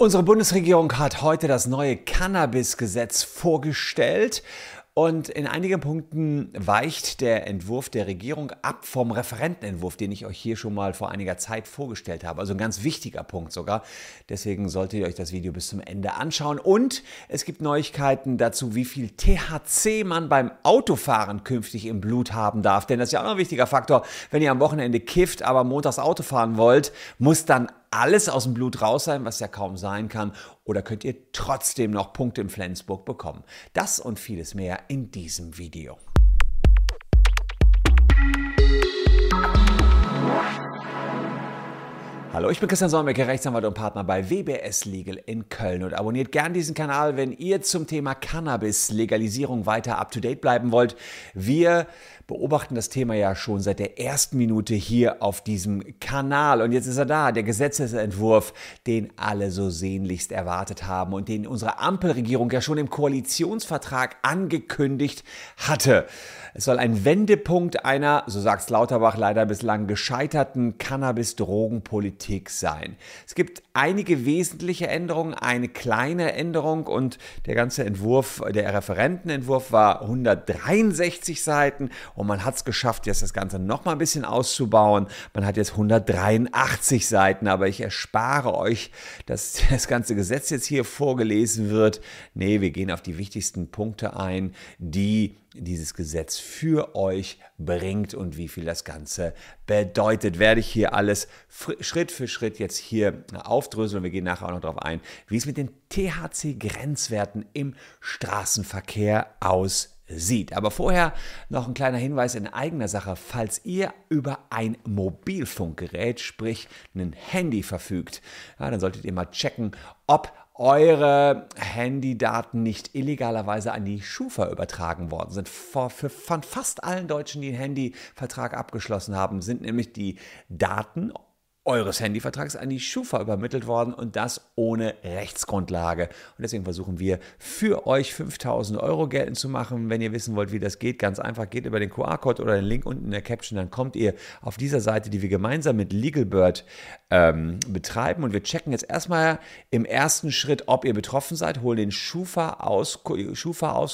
Unsere Bundesregierung hat heute das neue Cannabis-Gesetz vorgestellt. Und in einigen Punkten weicht der Entwurf der Regierung ab vom Referentenentwurf, den ich euch hier schon mal vor einiger Zeit vorgestellt habe. Also ein ganz wichtiger Punkt sogar. Deswegen solltet ihr euch das Video bis zum Ende anschauen. Und es gibt Neuigkeiten dazu, wie viel THC man beim Autofahren künftig im Blut haben darf. Denn das ist ja auch noch ein wichtiger Faktor. Wenn ihr am Wochenende kifft, aber montags Auto fahren wollt, muss dann alles aus dem Blut raus sein, was ja kaum sein kann? Oder könnt ihr trotzdem noch Punkte im Flensburg bekommen? Das und vieles mehr in diesem Video. Hallo, ich bin Christian Solmecke, Rechtsanwalt und Partner bei WBS Legal in Köln und abonniert gern diesen Kanal, wenn ihr zum Thema Cannabis-Legalisierung weiter up-to-date bleiben wollt. Wir beobachten das Thema ja schon seit der ersten Minute hier auf diesem Kanal. Und jetzt ist er da, der Gesetzesentwurf, den alle so sehnlichst erwartet haben und den unsere Ampelregierung ja schon im Koalitionsvertrag angekündigt hatte. Es soll ein Wendepunkt einer, so sagt Lauterbach, leider bislang gescheiterten Cannabis-Drogenpolitik sein. Es gibt einige wesentliche Änderungen, eine kleine Änderung und der ganze Entwurf, der Referentenentwurf war 163 Seiten und man hat es geschafft, jetzt das Ganze noch mal ein bisschen auszubauen. Man hat jetzt 183 Seiten, aber ich erspare euch, dass das ganze Gesetz jetzt hier vorgelesen wird. Nee, wir gehen auf die wichtigsten Punkte ein, die dieses Gesetz für euch bringt und wie viel das Ganze bedeutet, werde ich hier alles Schritt für Schritt jetzt hier aufdröseln. Wir gehen nachher auch noch darauf ein, wie es mit den THC-Grenzwerten im Straßenverkehr aussieht. Aber vorher noch ein kleiner Hinweis in eigener Sache. Falls ihr über ein Mobilfunkgerät, sprich ein Handy verfügt, ja, dann solltet ihr mal checken, ob eure Handydaten nicht illegalerweise an die Schufa übertragen worden sind. Von fast allen Deutschen, die einen Handyvertrag abgeschlossen haben, sind nämlich die Daten eures Handyvertrags an die Schufa übermittelt worden und das ohne Rechtsgrundlage. Und deswegen versuchen wir für euch 5000 Euro geltend zu machen. Wenn ihr wissen wollt, wie das geht, ganz einfach, geht über den QR-Code oder den Link unten in der Caption, dann kommt ihr auf dieser Seite, die wir gemeinsam mit LegalBird ähm, betreiben. Und wir checken jetzt erstmal im ersten Schritt, ob ihr betroffen seid, holen den Schufa-Auskunft Schufa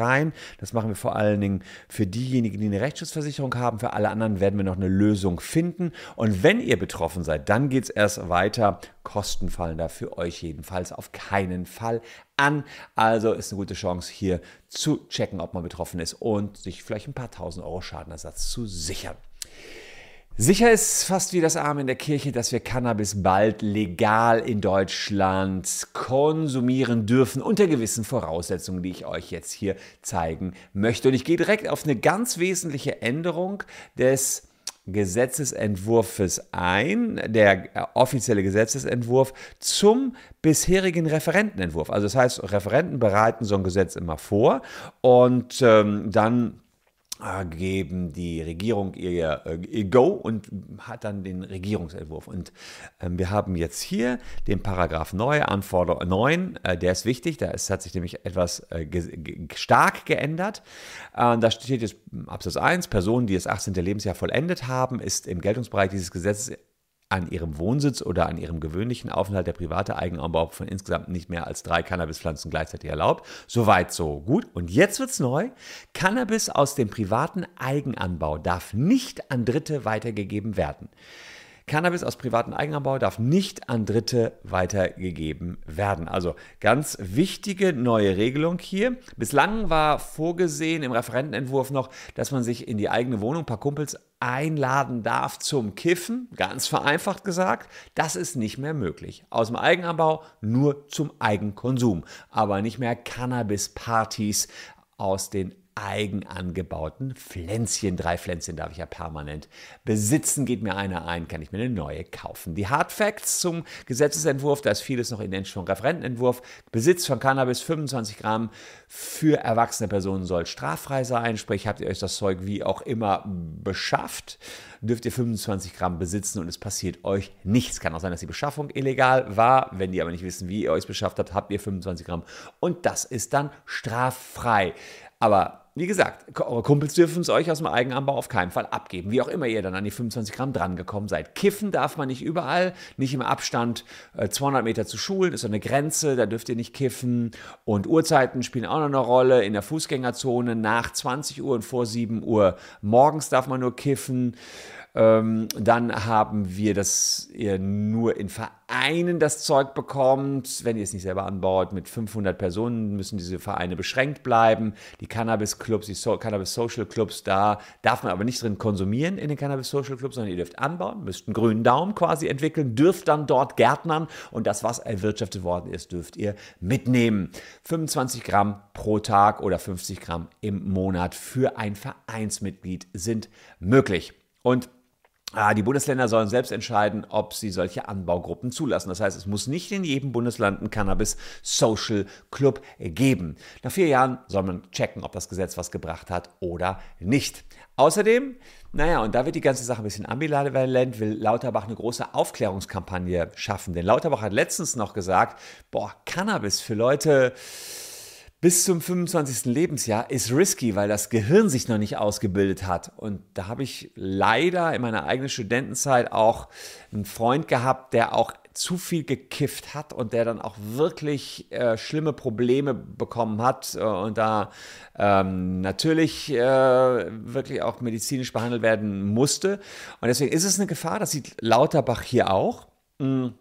rein. Das machen wir vor allen Dingen für diejenigen, die eine Rechtsschutzversicherung haben. Für alle anderen werden wir noch eine Lösung finden. Und wenn ihr betroffen seid, dann geht es erst weiter. Kosten fallen da für euch jedenfalls auf keinen Fall an. Also ist eine gute Chance hier zu checken, ob man betroffen ist und sich vielleicht ein paar tausend Euro Schadenersatz zu sichern. Sicher ist fast wie das Arm in der Kirche, dass wir Cannabis bald legal in Deutschland konsumieren dürfen, unter gewissen Voraussetzungen, die ich euch jetzt hier zeigen möchte. Und ich gehe direkt auf eine ganz wesentliche Änderung des Gesetzesentwurfs ein, der offizielle Gesetzesentwurf zum bisherigen Referentenentwurf. Also das heißt, Referenten bereiten so ein Gesetz immer vor und ähm, dann geben die Regierung ihr, äh, ihr, Go und hat dann den Regierungsentwurf. Und ähm, wir haben jetzt hier den Paragraph 9, Anforderung 9, äh, der ist wichtig, da hat sich nämlich etwas äh, stark geändert. Äh, da steht jetzt Absatz 1, Personen, die das 18. Lebensjahr vollendet haben, ist im Geltungsbereich dieses Gesetzes an ihrem Wohnsitz oder an ihrem gewöhnlichen Aufenthalt der private Eigenanbau von insgesamt nicht mehr als drei Cannabispflanzen gleichzeitig erlaubt. Soweit so gut. Und jetzt wird's neu. Cannabis aus dem privaten Eigenanbau darf nicht an Dritte weitergegeben werden. Cannabis aus privatem Eigenanbau darf nicht an Dritte weitergegeben werden. Also ganz wichtige neue Regelung hier. Bislang war vorgesehen im Referentenentwurf noch, dass man sich in die eigene Wohnung ein paar Kumpels einladen darf zum Kiffen, ganz vereinfacht gesagt. Das ist nicht mehr möglich. Aus dem Eigenanbau nur zum Eigenkonsum, aber nicht mehr Cannabis-Partys aus den eigen angebauten Pflänzchen. Drei Pflänzchen darf ich ja permanent besitzen. Geht mir einer ein, kann ich mir eine neue kaufen. Die Hard Facts zum Gesetzesentwurf, da ist vieles noch identisch vom Referentenentwurf. Besitz von Cannabis 25 Gramm für erwachsene Personen soll straffrei sein. Sprich, habt ihr euch das Zeug wie auch immer beschafft, dürft ihr 25 Gramm besitzen und es passiert euch nichts. Kann auch sein, dass die Beschaffung illegal war. Wenn die aber nicht wissen, wie ihr euch beschafft habt, habt ihr 25 Gramm und das ist dann straffrei. Aber wie gesagt, eure Kumpels dürfen es euch aus dem Eigenanbau auf keinen Fall abgeben. Wie auch immer ihr dann an die 25 Gramm drangekommen seid. Kiffen darf man nicht überall, nicht im Abstand 200 äh, Meter zu Schulen, ist so eine Grenze, da dürft ihr nicht kiffen. Und Uhrzeiten spielen auch noch eine Rolle. In der Fußgängerzone nach 20 Uhr und vor 7 Uhr morgens darf man nur kiffen. Ähm, dann haben wir, dass ihr nur in Vereinen das Zeug bekommt. Wenn ihr es nicht selber anbaut, mit 500 Personen müssen diese Vereine beschränkt bleiben. Die Cannabis-Clubs, die so Cannabis-Social-Clubs, da darf man aber nicht drin konsumieren in den Cannabis-Social-Clubs, sondern ihr dürft anbauen, müsst einen grünen Daumen quasi entwickeln, dürft dann dort gärtnern und das, was erwirtschaftet worden ist, dürft ihr mitnehmen. 25 Gramm pro Tag oder 50 Gramm im Monat für ein Vereinsmitglied sind möglich. Und die Bundesländer sollen selbst entscheiden, ob sie solche Anbaugruppen zulassen. Das heißt, es muss nicht in jedem Bundesland einen Cannabis Social Club geben. Nach vier Jahren soll man checken, ob das Gesetz was gebracht hat oder nicht. Außerdem, naja, und da wird die ganze Sache ein bisschen ambivalent, will Lauterbach eine große Aufklärungskampagne schaffen. Denn Lauterbach hat letztens noch gesagt, boah, Cannabis für Leute, bis zum 25. Lebensjahr ist risky, weil das Gehirn sich noch nicht ausgebildet hat. Und da habe ich leider in meiner eigenen Studentenzeit auch einen Freund gehabt, der auch zu viel gekifft hat und der dann auch wirklich äh, schlimme Probleme bekommen hat äh, und da ähm, natürlich äh, wirklich auch medizinisch behandelt werden musste. Und deswegen ist es eine Gefahr, das sieht Lauterbach hier auch. Mhm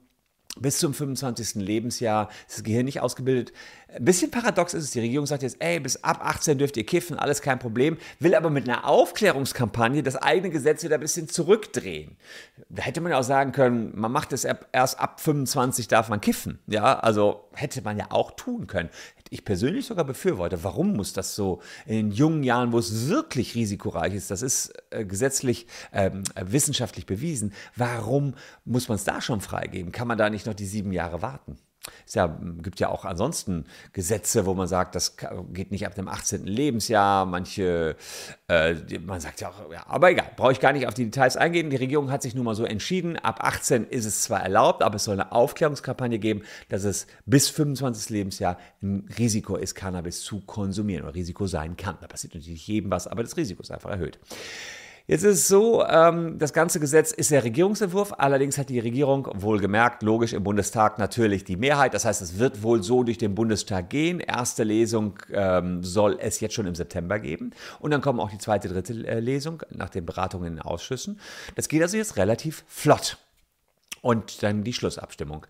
bis zum 25. Lebensjahr ist das Gehirn nicht ausgebildet. Ein bisschen paradox ist es. Die Regierung sagt jetzt, ey, bis ab 18 dürft ihr kiffen, alles kein Problem, will aber mit einer Aufklärungskampagne das eigene Gesetz wieder ein bisschen zurückdrehen. Da hätte man ja auch sagen können, man macht es erst ab 25 darf man kiffen. Ja, also hätte man ja auch tun können ich persönlich sogar befürworte. Warum muss das so in jungen Jahren, wo es wirklich risikoreich ist, das ist äh, gesetzlich, ähm, wissenschaftlich bewiesen, warum muss man es da schon freigeben? Kann man da nicht noch die sieben Jahre warten? Es ja, gibt ja auch ansonsten Gesetze, wo man sagt, das geht nicht ab dem 18. Lebensjahr. Manche, äh, man sagt ja auch, ja, aber egal, brauche ich gar nicht auf die Details eingehen. Die Regierung hat sich nun mal so entschieden. Ab 18 ist es zwar erlaubt, aber es soll eine Aufklärungskampagne geben, dass es bis 25. Lebensjahr ein Risiko ist, Cannabis zu konsumieren oder Risiko sein kann. Da passiert natürlich jedem was, aber das Risiko ist einfach erhöht. Jetzt ist es so, ähm, das ganze Gesetz ist der Regierungsentwurf, allerdings hat die Regierung wohlgemerkt, logisch im Bundestag natürlich die Mehrheit. Das heißt, es wird wohl so durch den Bundestag gehen. Erste Lesung ähm, soll es jetzt schon im September geben. Und dann kommen auch die zweite, dritte äh, Lesung nach den Beratungen in den Ausschüssen. Das geht also jetzt relativ flott und dann die Schlussabstimmung.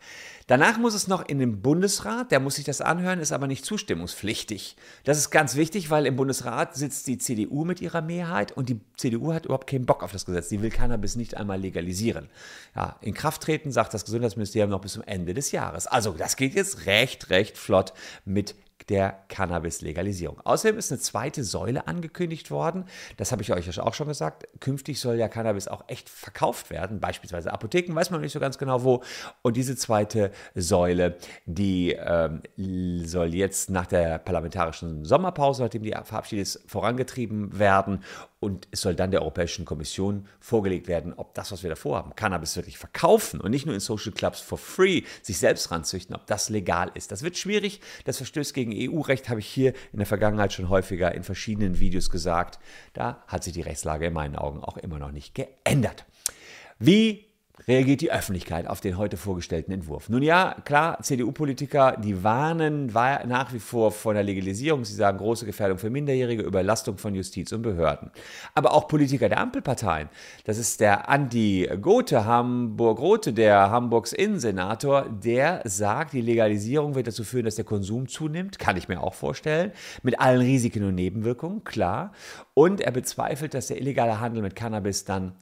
Danach muss es noch in den Bundesrat, der muss sich das anhören, ist aber nicht zustimmungspflichtig. Das ist ganz wichtig, weil im Bundesrat sitzt die CDU mit ihrer Mehrheit und die CDU hat überhaupt keinen Bock auf das Gesetz. Die will Cannabis nicht einmal legalisieren. Ja, in Kraft treten, sagt das Gesundheitsministerium noch bis zum Ende des Jahres. Also das geht jetzt recht, recht flott mit der Cannabis-Legalisierung. Außerdem ist eine zweite Säule angekündigt worden. Das habe ich euch auch schon gesagt. Künftig soll ja Cannabis auch echt verkauft werden, beispielsweise Apotheken, weiß man nicht so ganz genau wo. Und diese zweite Säule, die ähm, soll jetzt nach der parlamentarischen Sommerpause, nachdem die verabschiedet ist, vorangetrieben werden. Und es soll dann der Europäischen Kommission vorgelegt werden, ob das, was wir da vorhaben, Cannabis wirklich verkaufen und nicht nur in Social Clubs for free sich selbst ranzüchten, ob das legal ist. Das wird schwierig. Das verstößt gegen EU-Recht, habe ich hier in der Vergangenheit schon häufiger in verschiedenen Videos gesagt. Da hat sich die Rechtslage in meinen Augen auch immer noch nicht geändert. Wie reagiert die Öffentlichkeit auf den heute vorgestellten Entwurf? Nun ja, klar, CDU-Politiker, die warnen nach wie vor vor der Legalisierung. Sie sagen große Gefährdung für Minderjährige, Überlastung von Justiz und Behörden. Aber auch Politiker der Ampelparteien, das ist der Andi Gothe, Hamburg-Rote, der Hamburgs Innensenator, der sagt, die Legalisierung wird dazu führen, dass der Konsum zunimmt, kann ich mir auch vorstellen, mit allen Risiken und Nebenwirkungen, klar. Und er bezweifelt, dass der illegale Handel mit Cannabis dann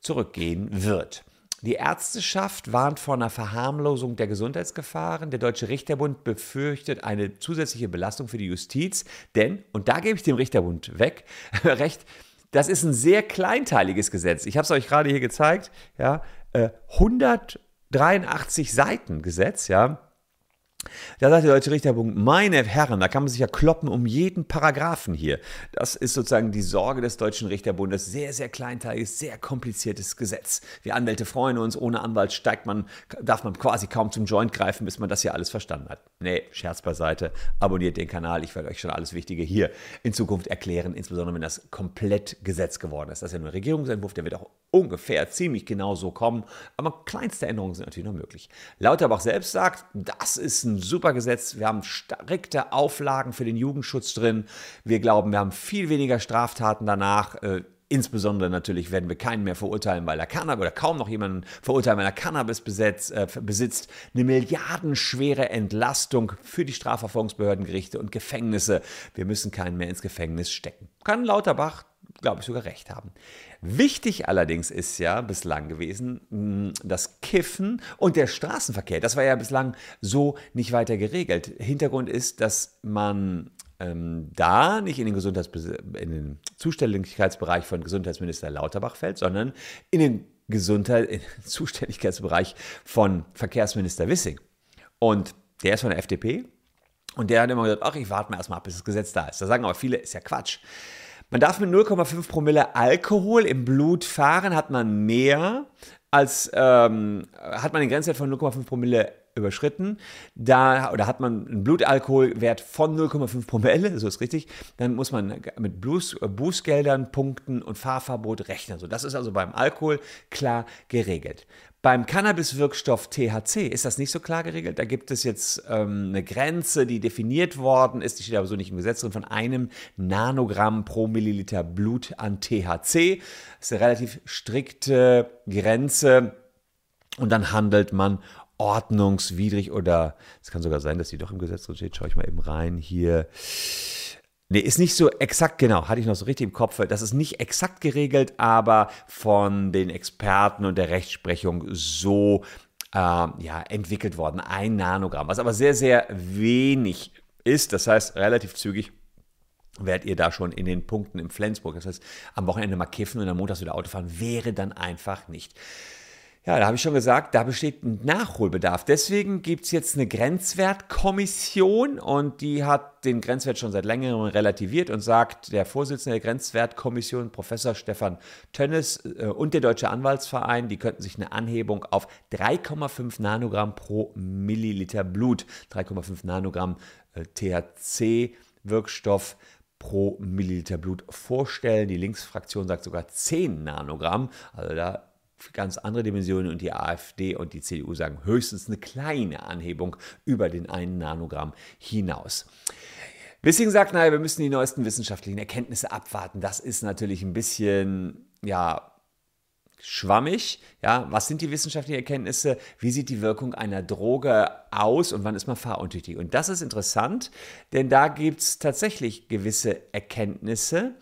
zurückgehen wird. Die Ärzteschaft warnt vor einer Verharmlosung der Gesundheitsgefahren. Der Deutsche Richterbund befürchtet eine zusätzliche Belastung für die Justiz, denn, und da gebe ich dem Richterbund weg, recht, das ist ein sehr kleinteiliges Gesetz. Ich habe es euch gerade hier gezeigt, ja, 183 äh, Seiten Gesetz, ja. Da sagt der Deutsche Richterbund, meine Herren, da kann man sich ja kloppen um jeden Paragraphen hier. Das ist sozusagen die Sorge des Deutschen Richterbundes. Sehr, sehr kleinteiliges, sehr kompliziertes Gesetz. Wir Anwälte freuen uns, ohne Anwalt steigt man, darf man quasi kaum zum Joint greifen, bis man das hier alles verstanden hat. Nee, Scherz beiseite. Abonniert den Kanal, ich werde euch schon alles Wichtige hier in Zukunft erklären, insbesondere wenn das komplett Gesetz geworden ist. Das ist ja nur ein Regierungsentwurf, der wird auch ungefähr ziemlich genau so kommen, aber kleinste Änderungen sind natürlich noch möglich. Lauterbach selbst sagt, das ist ein super Gesetz. Wir haben strikte Auflagen für den Jugendschutz drin. Wir glauben, wir haben viel weniger Straftaten danach. Äh, Insbesondere natürlich werden wir keinen mehr verurteilen, weil er Cannabis oder kaum noch jemanden verurteilen, weil er Cannabis besitzt, äh, besitzt. Eine milliardenschwere Entlastung für die Strafverfolgungsbehörden, Gerichte und Gefängnisse. Wir müssen keinen mehr ins Gefängnis stecken. Kann Lauterbach, glaube ich, sogar recht haben. Wichtig allerdings ist ja bislang gewesen, hm, das Kiffen und der Straßenverkehr. Das war ja bislang so nicht weiter geregelt. Hintergrund ist, dass man ähm, da nicht in den, in den Zuständigkeitsbereich von Gesundheitsminister Lauterbach fällt, sondern in den, Gesundheit in den Zuständigkeitsbereich von Verkehrsminister Wissing. Und der ist von der FDP und der hat immer gesagt, ach, ich warte mal erstmal ab, bis das Gesetz da ist. Da sagen aber viele, ist ja Quatsch. Man darf mit 0,5 Promille Alkohol im Blut fahren, hat man mehr als, ähm, hat man den Grenzwert von 0,5 Promille überschritten, da oder hat man einen Blutalkoholwert von 0,5 Promille, so ist richtig, dann muss man mit Bußgeldern, Punkten und Fahrverbot rechnen. So, das ist also beim Alkohol klar geregelt. Beim Cannabis-Wirkstoff THC ist das nicht so klar geregelt. Da gibt es jetzt ähm, eine Grenze, die definiert worden ist, die steht aber so nicht im Gesetz drin, von einem Nanogramm pro Milliliter Blut an THC. Das ist eine relativ strikte Grenze. Und dann handelt man ordnungswidrig oder es kann sogar sein, dass die doch im Gesetz drin steht. Schaue ich mal eben rein hier. Nee, ist nicht so exakt, genau, hatte ich noch so richtig im Kopf. Das ist nicht exakt geregelt, aber von den Experten und der Rechtsprechung so äh, ja, entwickelt worden. Ein Nanogramm, was aber sehr, sehr wenig ist. Das heißt, relativ zügig werdet ihr da schon in den Punkten im Flensburg. Das heißt, am Wochenende mal kiffen und am Montag wieder Auto fahren, wäre dann einfach nicht. Ja, da habe ich schon gesagt, da besteht ein Nachholbedarf. Deswegen gibt es jetzt eine Grenzwertkommission und die hat den Grenzwert schon seit längerem relativiert und sagt, der Vorsitzende der Grenzwertkommission, Professor Stefan Tönnes äh, und der Deutsche Anwaltsverein, die könnten sich eine Anhebung auf 3,5 Nanogramm pro Milliliter Blut, 3,5 Nanogramm äh, THC-Wirkstoff pro Milliliter Blut vorstellen. Die Linksfraktion sagt sogar 10 Nanogramm. Also da ganz andere Dimensionen und die AfD und die CDU sagen höchstens eine kleine Anhebung über den einen Nanogramm hinaus. Wissing sagt, naja, wir müssen die neuesten wissenschaftlichen Erkenntnisse abwarten. Das ist natürlich ein bisschen, ja, schwammig. Ja, was sind die wissenschaftlichen Erkenntnisse? Wie sieht die Wirkung einer Droge aus und wann ist man fahruntüchtig? Und das ist interessant, denn da gibt es tatsächlich gewisse Erkenntnisse.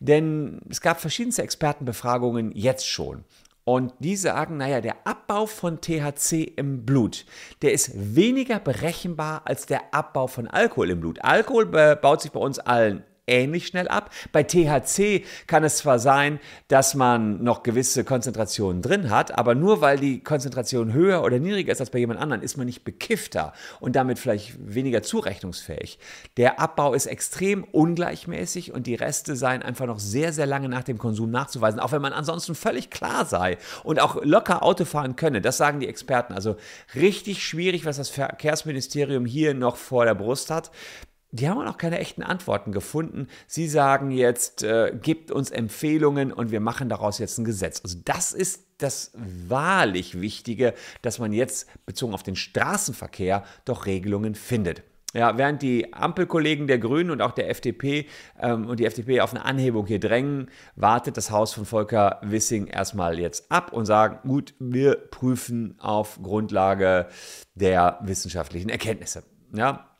Denn es gab verschiedenste Expertenbefragungen jetzt schon. Und die sagen, naja, der Abbau von THC im Blut, der ist weniger berechenbar als der Abbau von Alkohol im Blut. Alkohol baut sich bei uns allen ähnlich schnell ab. Bei THC kann es zwar sein, dass man noch gewisse Konzentrationen drin hat, aber nur weil die Konzentration höher oder niedriger ist als bei jemand anderem, ist man nicht bekiffter und damit vielleicht weniger zurechnungsfähig. Der Abbau ist extrem ungleichmäßig und die Reste seien einfach noch sehr, sehr lange nach dem Konsum nachzuweisen, auch wenn man ansonsten völlig klar sei und auch locker Auto fahren könne. Das sagen die Experten. Also richtig schwierig, was das Verkehrsministerium hier noch vor der Brust hat. Die haben auch noch keine echten Antworten gefunden. Sie sagen jetzt, äh, gibt uns Empfehlungen und wir machen daraus jetzt ein Gesetz. Also das ist das wahrlich Wichtige, dass man jetzt bezogen auf den Straßenverkehr doch Regelungen findet. Ja, während die Ampelkollegen der Grünen und auch der FDP ähm, und die FDP auf eine Anhebung hier drängen, wartet das Haus von Volker Wissing erstmal jetzt ab und sagt, gut, wir prüfen auf Grundlage der wissenschaftlichen Erkenntnisse. Ja,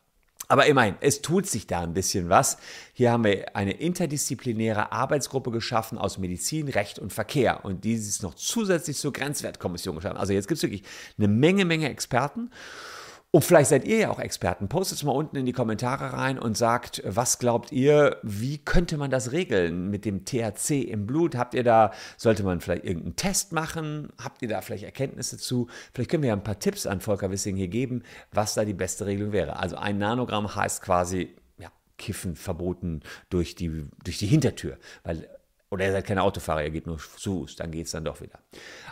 aber immerhin, es tut sich da ein bisschen was. Hier haben wir eine interdisziplinäre Arbeitsgruppe geschaffen aus Medizin, Recht und Verkehr. Und die ist noch zusätzlich zur Grenzwertkommission geschaffen. Also jetzt gibt es wirklich eine Menge, Menge Experten. Und vielleicht seid ihr ja auch Experten. Postet es mal unten in die Kommentare rein und sagt, was glaubt ihr, wie könnte man das regeln mit dem THC im Blut? Habt ihr da, sollte man vielleicht irgendeinen Test machen? Habt ihr da vielleicht Erkenntnisse zu? Vielleicht können wir ja ein paar Tipps an Volker Wissing hier geben, was da die beste Regelung wäre. Also ein Nanogramm heißt quasi, ja, Kiffen verboten durch die, durch die Hintertür, weil oder ihr seid kein Autofahrer, ihr geht nur zu Fuß, dann geht es dann doch wieder.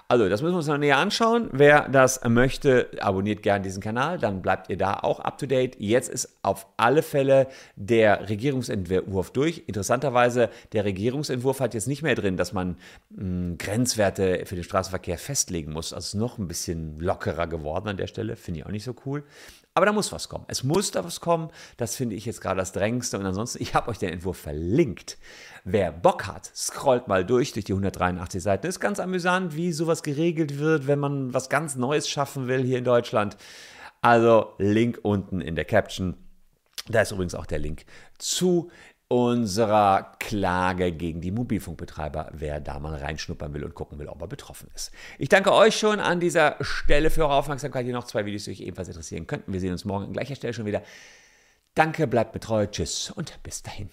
Also, das müssen wir uns noch näher anschauen. Wer das möchte, abonniert gerne diesen Kanal, dann bleibt ihr da auch up to date. Jetzt ist auf alle Fälle der Regierungsentwurf durch. Interessanterweise, der Regierungsentwurf hat jetzt nicht mehr drin, dass man mh, hm, Grenzwerte für den Straßenverkehr festlegen muss. Also ist noch ein bisschen lockerer geworden an der Stelle, finde ich auch nicht so cool. Aber da muss was kommen. Es muss da was kommen. Das finde ich jetzt gerade das Drängendste. Und ansonsten, ich habe euch den Entwurf verlinkt. Wer Bock hat, scrollt mal durch, durch die 183 Seiten. Ist ganz amüsant, wie sowas geregelt wird, wenn man was ganz Neues schaffen will hier in Deutschland. Also Link unten in der Caption. Da ist übrigens auch der Link zu unserer Klage gegen die Mobilfunkbetreiber, wer da mal reinschnuppern will und gucken will, ob er betroffen ist. Ich danke euch schon an dieser Stelle für eure Aufmerksamkeit. Hier noch zwei Videos, die euch ebenfalls interessieren könnten. Wir sehen uns morgen an gleicher Stelle schon wieder. Danke, bleibt betreu, tschüss und bis dahin.